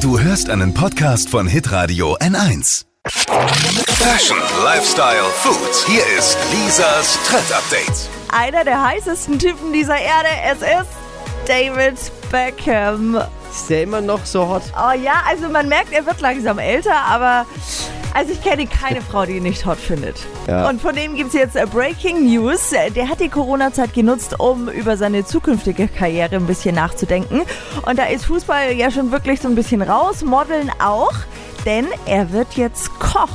Du hörst einen Podcast von Hitradio N1. Fashion, Lifestyle, Food. Hier ist Lisas Trend Update. Einer der heißesten Typen dieser Erde, es ist David Beckham. Ist der immer noch so hot? Oh ja, also man merkt, er wird langsam älter, aber also ich kenne keine Frau, die ihn nicht hot findet. Ja. Und von dem gibt es jetzt äh, Breaking News. Der hat die Corona-Zeit genutzt, um über seine zukünftige Karriere ein bisschen nachzudenken. Und da ist Fußball ja schon wirklich so ein bisschen raus, Modeln auch, denn er wird jetzt Koch.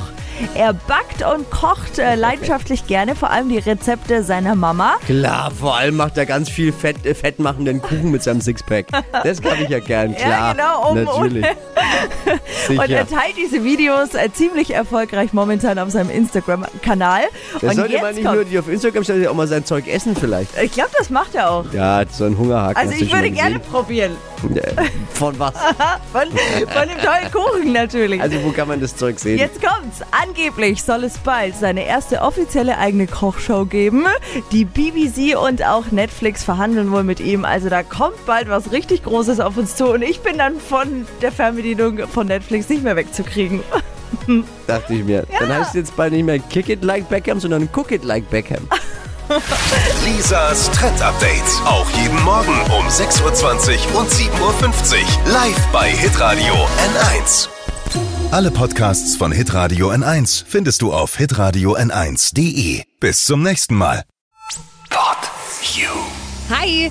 Er backt und kocht äh, leidenschaftlich gerne, vor allem die Rezepte seiner Mama. Klar, vor allem macht er ganz viel fett, äh, fettmachenden Kuchen mit seinem Sixpack. Das kann ich ja gern, Ja, klar. genau, um- Natürlich. Und er Sicher. teilt diese Videos äh, ziemlich erfolgreich momentan auf seinem Instagram-Kanal. Das sollte man nicht nur die auf Instagram stellen, auch mal sein Zeug essen vielleicht. ich glaube, das macht er auch. Ja, so ein Hungerhaken. Also ich würde gerne probieren. Von was? Von, von dem tollen Kuchen natürlich. Also wo kann man das Zeug sehen? Jetzt kommt's. Angeblich soll es bald seine erste offizielle eigene Kochshow geben. Die BBC und auch Netflix verhandeln wohl mit ihm. Also da kommt bald was richtig Großes auf uns zu. Und ich bin dann von der Fernbedienung von Netflix nicht mehr wegzukriegen. Dachte ich mir. Dann heißt es jetzt bald nicht mehr Kick It Like Beckham, sondern Cook It Like Beckham. Lisas Trend Update. Auch jeden Morgen um 6.20 Uhr und 7.50 Uhr. Live bei Hitradio N1. Alle Podcasts von Hitradio N1 findest du auf hitradio n1.de. Bis zum nächsten Mal. Pod You. Hi,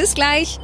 Bis gleich.